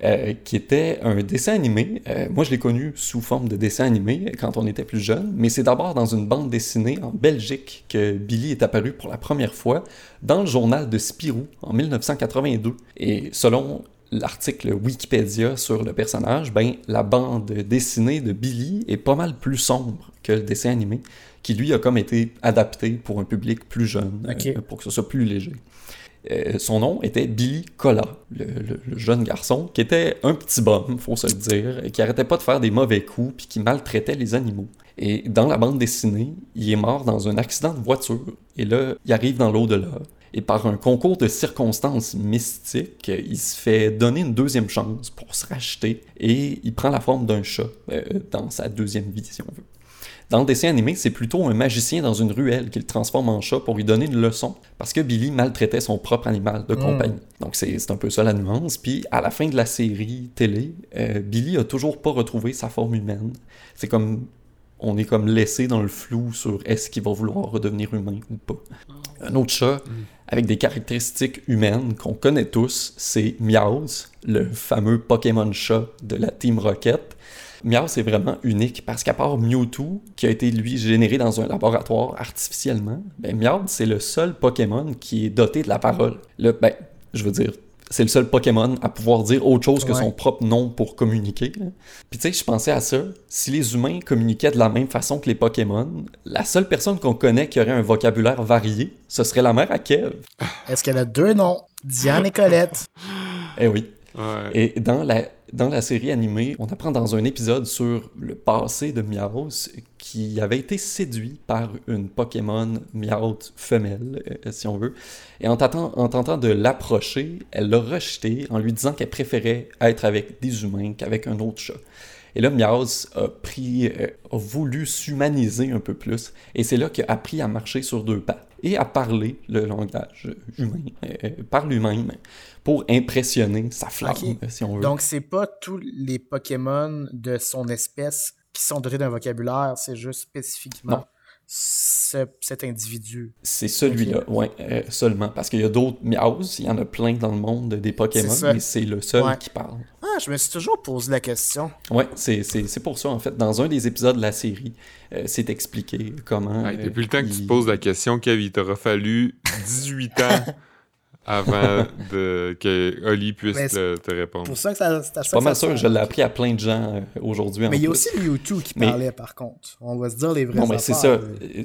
euh, qui était un dessin animé. Euh, moi, je l'ai connu sous forme de dessin animé quand on était plus jeune, mais c'est d'abord dans une bande dessinée en Belgique que Billy est apparu pour la première fois dans le journal de Spirou en 1982. Et selon l'article Wikipédia sur le personnage, ben, la bande dessinée de Billy est pas mal plus sombre que le dessin animé, qui lui a comme été adapté pour un public plus jeune, euh, pour que ce soit plus léger. Euh, son nom était Billy le- le jeune garçon, qui était un petit bum, faut se le dire, et qui arrêtait pas de faire des mauvais coups puis qui maltraitait les animaux. Et dans la bande dessinée, il est mort dans un accident de voiture. Et là, il arrive dans l'au-delà. Et par un concours de circonstances mystiques, il se fait donner une deuxième chance pour se racheter et il prend la forme d'un chat euh, dans sa deuxième vie, si on veut. Dans le dessin animé, c'est plutôt un magicien dans une ruelle qui le transforme en chat pour lui donner une leçon, parce que Billy maltraitait son propre animal de compagnie. Donc c'est c'est un peu ça la nuance. Puis à la fin de la série télé, euh, Billy a toujours pas retrouvé sa forme humaine. C'est comme on est comme laissé dans le flou sur est-ce qu'il va vouloir redevenir humain ou pas. Un autre chat avec des caractéristiques humaines qu'on connaît tous, c'est Meowth, le fameux Pokémon chat de la Team Rocket. Meowth est vraiment unique parce qu'à part Mewtwo, qui a été lui généré dans un laboratoire artificiellement, ben Meowth c'est le seul Pokémon qui est doté de la parole. Le, ben, je veux dire, c'est le seul Pokémon à pouvoir dire autre chose que Ouais. son propre nom pour communiquer. là. Puis tu sais, je pensais à ça. Si les humains communiquaient de la même façon que les Pokémon, la seule personne qu'on connaît qui aurait un vocabulaire varié, ce serait la mère à Kev. Est-ce qu'elle a deux noms? Diane et Colette. Eh oui. Et dans la, dans la série animée, on apprend dans un épisode sur le passé de Meowth qui avait été séduit par une Pokémon Meowth femelle, euh, si on veut. Et en tentant, en tentant de l'approcher, elle l'a rejeté en lui disant qu'elle préférait être avec des humains qu'avec un autre chat. Et là, Meowth a pris, euh, a voulu s'humaniser un peu plus. Et c'est là qu'il a appris à marcher sur deux pattes et à parler le langage humain euh, par lui-même pour impressionner sa flamme, Ok. si on veut. Donc, c'est pas tous les Pokémon de son espèce qui sont dotés d'un vocabulaire, c'est juste spécifiquement Non. ce- cet individu. C'est celui-là, ouais, euh, seulement. Parce qu'il y a d'autres Meowth, il y en a plein dans le monde des Pokémon, mais c'est le seul Ouais. qui parle. Ah, je me suis toujours posé la question. Ouais, c'est c'est- c'est pour ça, en fait. Dans un des épisodes de la série, euh, c'est expliqué comment. Euh, depuis le temps que tu te poses la question, Kev, il t'aura fallu 18 ans *laughs* avant de, que Oli puisse te, te répondre. Pour ça que ça, ça pas que mal ça sûr je l'ai appris à plein de gens euh, aujourd'hui. Mais il y a aussi Mewtwo qui Mais- parlait, par contre. On va se dire les vraies Bon, mais c'est ça.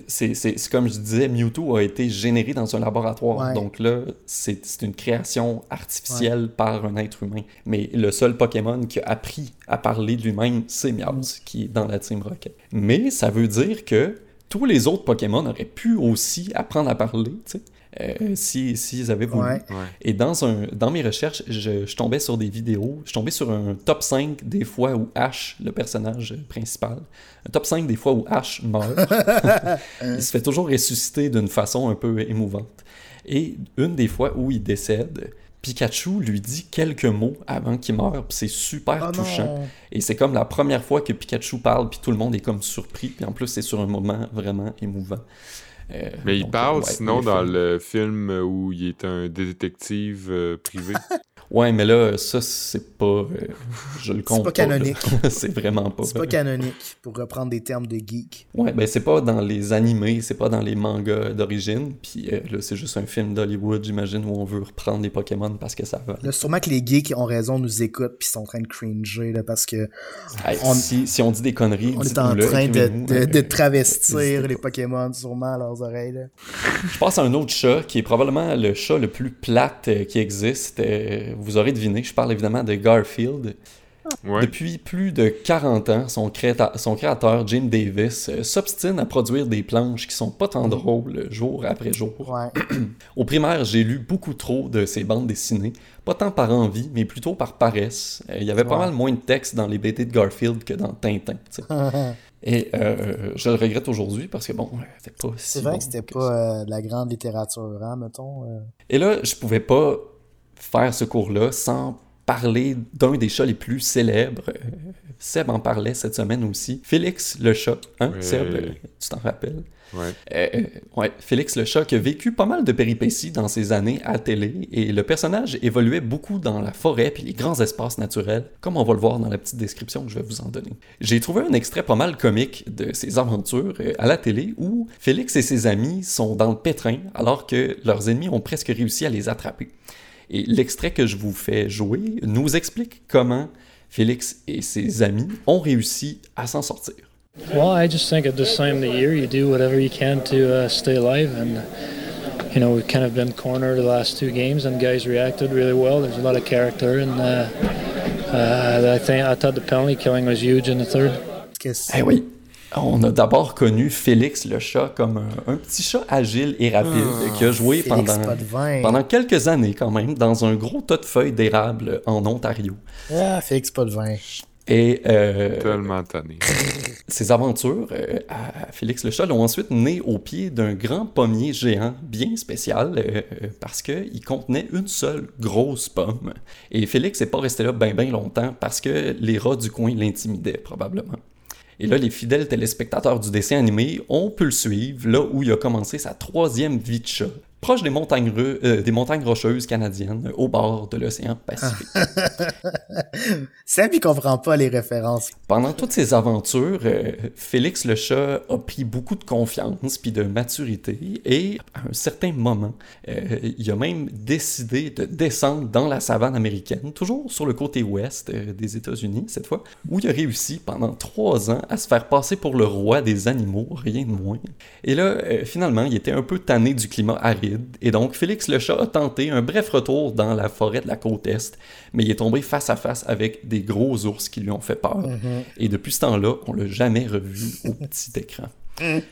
C'est c'est- c'est comme je disais, Mewtwo a été généré dans un laboratoire. Ouais. Donc là, c'est c'est une création artificielle par un être humain. Mais le seul Pokémon qui a appris à parler de lui-même, c'est Meowth, qui est dans la Team Rocket. Mais ça veut dire que tous les autres Pokémon auraient pu aussi apprendre à parler, tu sais. Euh, si s'ils avaient voulu. Ouais. Ouais. Et dans, un, dans mes recherches, je, je tombais sur des vidéos, je tombais sur un top 5 des fois où Ash, le personnage principal, un top 5 des fois où Ash meurt. *laughs* il se fait toujours ressusciter d'une façon un peu émouvante. Et une des fois où il décède, Pikachu lui dit quelques mots avant qu'il meure, puis c'est super Oh touchant. non. Et c'est comme la première fois que Pikachu parle, puis tout le monde est comme surpris, puis en plus c'est sur un moment vraiment émouvant. Euh, Mais il donc, parle ouais, sinon dans le film où il est un détective euh, privé. *laughs* Ouais, mais là, ça, c'est pas. euh, je le compte. pas canonique. *laughs* c'est vraiment pas. C'est pas canonique, pour reprendre des termes de geek. Ouais, ben c'est pas dans les animés, c'est pas dans les mangas d'origine. Puis euh, là, c'est juste un film d'Hollywood, j'imagine, où on veut reprendre les Pokémon parce que ça va. Là, sûrement que les geeks ont raison, nous écoutent, puis sont en train de cringer, là, parce que Hey, on- si, si on dit des conneries, on est en train de, écrivez-nous, de, de *laughs* travestir les. Pokémon sûrement à leurs oreilles. Là. Je passe à un autre chat qui est probablement le chat le plus plate euh, qui existe. Euh, vous aurez deviné, je parle évidemment de Garfield. Ouais. Depuis plus de 40 ans, son, créata- son créateur, Jim Davis, euh, s'obstine à produire des planches qui sont pas tant drôles jour après jour. Ouais. *clears throat* Au primaire, j'ai lu beaucoup trop de ses bandes dessinées, pas tant par envie, mais plutôt par paresse. Euh, Il y avait pas mal moins de texte dans les BD de Garfield que dans Tintin. *laughs* Et euh, je le regrette aujourd'hui parce que bon, c'était pas si C'est vrai bon que c'était que pas euh, de la grande littérature, hein, mettons. euh. et là, je pouvais pas faire ce cours-là sans parler d'un des chats les plus célèbres. Euh, Seb en parlait cette semaine aussi. Félix le chat, hein, Ouais. Seb, euh, tu t'en rappelles? Ouais. Euh, euh, ouais, Félix le chat qui a vécu pas mal de péripéties dans ses années à télé et le personnage évoluait beaucoup dans la forêt puis les grands espaces naturels, comme on va le voir dans la petite description que je vais vous en donner. J'ai trouvé un extrait pas mal comique de ses aventures à la télé où Félix et ses amis sont dans le pétrin alors que leurs ennemis ont presque réussi à les attraper. Et l'extrait que je vous fais jouer nous explique comment Félix et ses amis ont réussi à s'en sortir. Well, I just think at this time of the year, you do whatever you can to uh, stay alive. And, you know, we've kind of been cornered the last two games, and guys reacted really well. There's a lot of character, and uh, uh, I think I thought the penalty killing was huge in the third. Eh oui. On a d'abord connu Félix le chat comme un, un petit chat agile et rapide qui a joué Ah, pendant, quelques années quand même dans un gros tas de feuilles d'érable en Ontario. Ah, Félix pas de vin. Et euh, Tellement tanné. *laughs* Ces aventures euh, à Félix le Chat l'ont ensuite né au pied d'un grand pommier géant bien spécial euh, euh, parce qu'il contenait une seule grosse pomme. Et Félix n'est pas resté là bien bien longtemps parce que les rats du coin l'intimidaient probablement. Et là, les fidèles téléspectateurs du dessin animé ont pu le suivre là où il a commencé sa troisième vie de chat. Proche des montagnes, ru- euh, des montagnes rocheuses canadiennes, au bord de l'océan Pacifique. *laughs* Sam, il comprend pas les références. Pendant toutes ces aventures, euh, Félix le chat a pris beaucoup de confiance puis de maturité et à un certain moment, euh, il a même décidé de descendre dans la savane américaine, toujours sur le côté ouest euh, des États-Unis cette fois, où il a réussi pendant trois ans à se faire passer pour le roi des animaux, rien de moins. Et là, euh, finalement, il était un peu tanné du climat aride et donc Félix le chat a tenté un bref retour dans la forêt de la côte est, mais il est tombé face à face avec des gros ours qui lui ont fait peur. Et depuis ce temps-là, on l'a jamais revu au petit écran.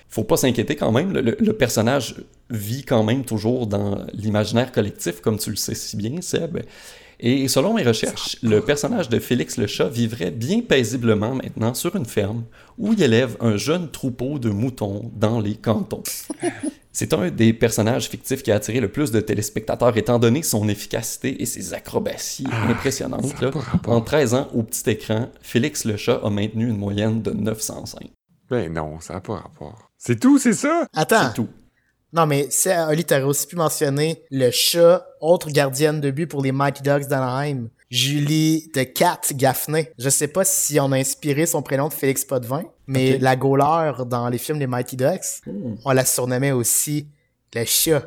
Faut pas s'inquiéter quand même, le, le- le personnage vit quand même toujours dans l'imaginaire collectif, comme tu le sais si bien, Seb. Et selon mes recherches, le personnage de Félix le chat vivrait bien paisiblement maintenant sur une ferme où il élève un jeune troupeau de moutons dans les cantons. *laughs* C'est un des personnages fictifs qui a attiré le plus de téléspectateurs étant donné son efficacité et ses acrobaties impressionnantes. ça a là. pas rapport. En 13 ans, au petit écran, Félix le chat a maintenu une moyenne de 905. Ben non, ça n'a pas rapport. C'est tout, c'est ça? Attends. C'est tout. Non, mais Oli, t'aurais aussi pu mentionner le chat, autre gardienne de but pour les Mighty Ducks d'Anaheim. Julie de Cat Gaffney. Je sais pas si on a inspiré son prénom de Félix Potvin, mais la gauleur dans les films des Mighty Ducks, Hmm. on la surnommait aussi le chat.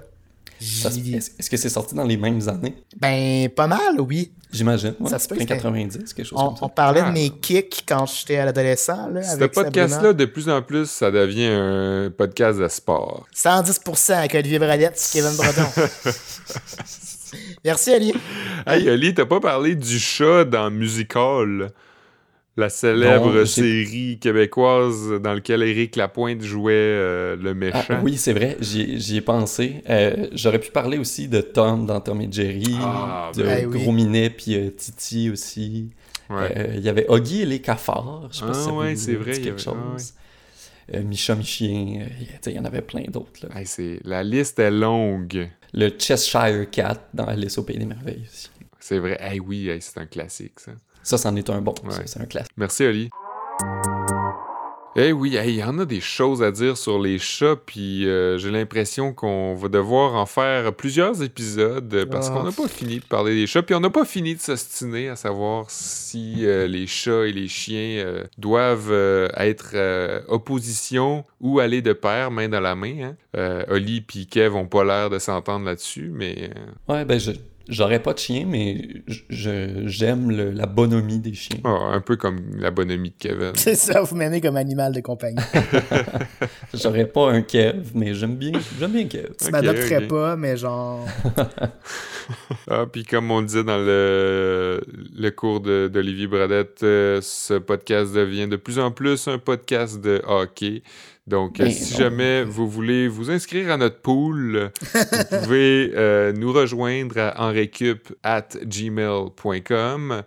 Est-ce que c'est sorti dans les mêmes années? Ben, pas mal, oui. J'imagine. Ouais, Ça se peut fin que c'était- 90, quelque chose On, comme ça. on parlait Ah. de mes kicks quand j'étais à l'adolescent, là, Ce podcast-là, de plus en plus, ça devient un podcast de sport. 110% avec Olivier Bradette, Kevin Bredon. *laughs* Merci, Ali. Hey, Oli, t'as pas parlé du chat dans Musical, la célèbre Non, série québécoise dans laquelle Éric Lapointe jouait euh, le Ah, méchant. oui, c'est vrai, j'y ai pensé. Euh, J'aurais pu parler aussi de Tom dans Tom et Jerry, Ah, de ben oui. Gros Minet puis euh, Titi aussi. Ouais. Euh, Il y avait Oggy et les cafards, je sais pas Ah si ça vous ouais, c'est vrai, quelque avait- ah chose. Euh, Micha Michien, euh, il y en avait plein d'autres. Hey. La liste est longue. Le Cheshire Cat dans Alice au Pays des Merveilles aussi. C'est vrai. Hey, oui, hey, c'est un classique, ça. Ça, c'en est un bon, Ouais. c'est un classique. Merci, Oli. Eh oui, hey, il y en a des choses à dire sur les chats, puis euh, j'ai l'impression qu'on va devoir en faire plusieurs épisodes euh, parce Ah. qu'on n'a pas fini de parler des chats, puis on n'a pas fini de s'ostiner à savoir si euh, les chats et les chiens euh, doivent euh, être euh, opposition ou aller de pair, main dans la main. Hein? Euh, Oli puis Kev ont pas l'air de s'entendre là-dessus, mais Ouais, ben, je- j'aurais pas de chien, mais je- je- j'aime le- la bonhomie des chiens. ah, un peu comme la bonhomie de Kevin. *laughs* C'est ça, vous m'aimez comme animal de compagnie. *laughs* J'aurais pas un Kev, mais j'aime bien, j'aime bien Kev. Tu Ok, m'adopterais pas, mais genre. *laughs* Ah, puis comme on disait dans le, le cours de- d'Olivier Bradette, euh, ce podcast devient de plus en plus un podcast de hockey. Donc, euh, si non. jamais vous voulez vous inscrire à notre pool, vous *laughs* pouvez euh, nous rejoindre à enrecup at gmail.com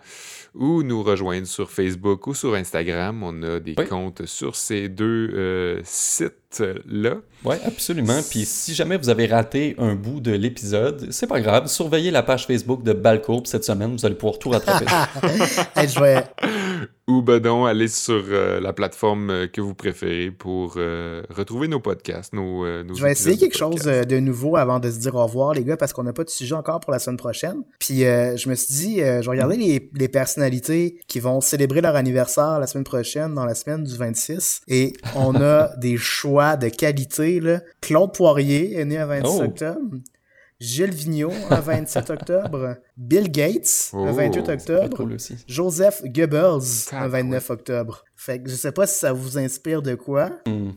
ou nous rejoindre sur Facebook ou sur Instagram. On a des Oui. comptes sur ces deux euh, sites-là. Ouais, absolument. Puis si jamais vous avez raté un bout de l'épisode, c'est pas grave. Surveillez la page Facebook de Balcourbe cette semaine, vous allez pouvoir tout rattraper. *laughs* Hey, je vais. *laughs* ou ben donc aller sur euh, la plateforme euh, que vous préférez pour euh, retrouver nos podcasts, nos, nos Je vais essayer quelque chose de nouveau avant de se dire au revoir, les gars, parce qu'on n'a pas de sujet encore pour la semaine prochaine. Puis je me suis dit, je vais regarder les, les personnalités qui vont célébrer leur anniversaire la semaine prochaine, dans la semaine du 26. Et on a *laughs* des choix de qualité. Là. Claude Poirier est né le 26 Oh. octobre. Gilles Vigneault, le *laughs* 27 octobre. Bill Gates, le Oh, 28 C'est octobre. cool aussi. Joseph Goebbels, le 29 octobre. Fait que je sais pas si ça vous inspire de quoi. Hmm.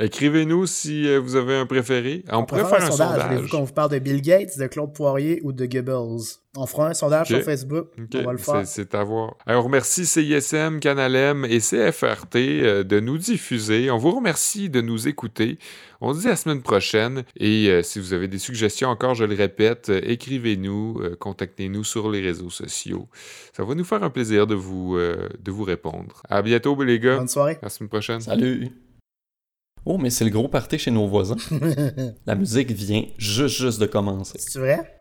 Écrivez-nous si euh, vous avez un préféré. On, pourrait faire un sondage. Voulez-vous qu'on vous parle de Bill Gates, de Claude Poirier ou de Goebbels? On fera un sondage sur Facebook. Ok, On va le c'est- faire. C'est à voir. Alors, on remercie CISM, Canalem et CFRT euh, de nous diffuser. On vous remercie de nous écouter. On se dit à la semaine prochaine. Et euh, si vous avez des suggestions, encore, je le répète, euh, écrivez-nous, euh, contactez-nous sur les réseaux sociaux. Ça va nous faire un plaisir de vous, euh, de vous répondre. À bientôt, les gars. Bonne soirée. À la semaine prochaine. Salut! Oh, mais c'est le gros party chez nos voisins. *laughs* La musique vient juste, juste de commencer. C'est vrai?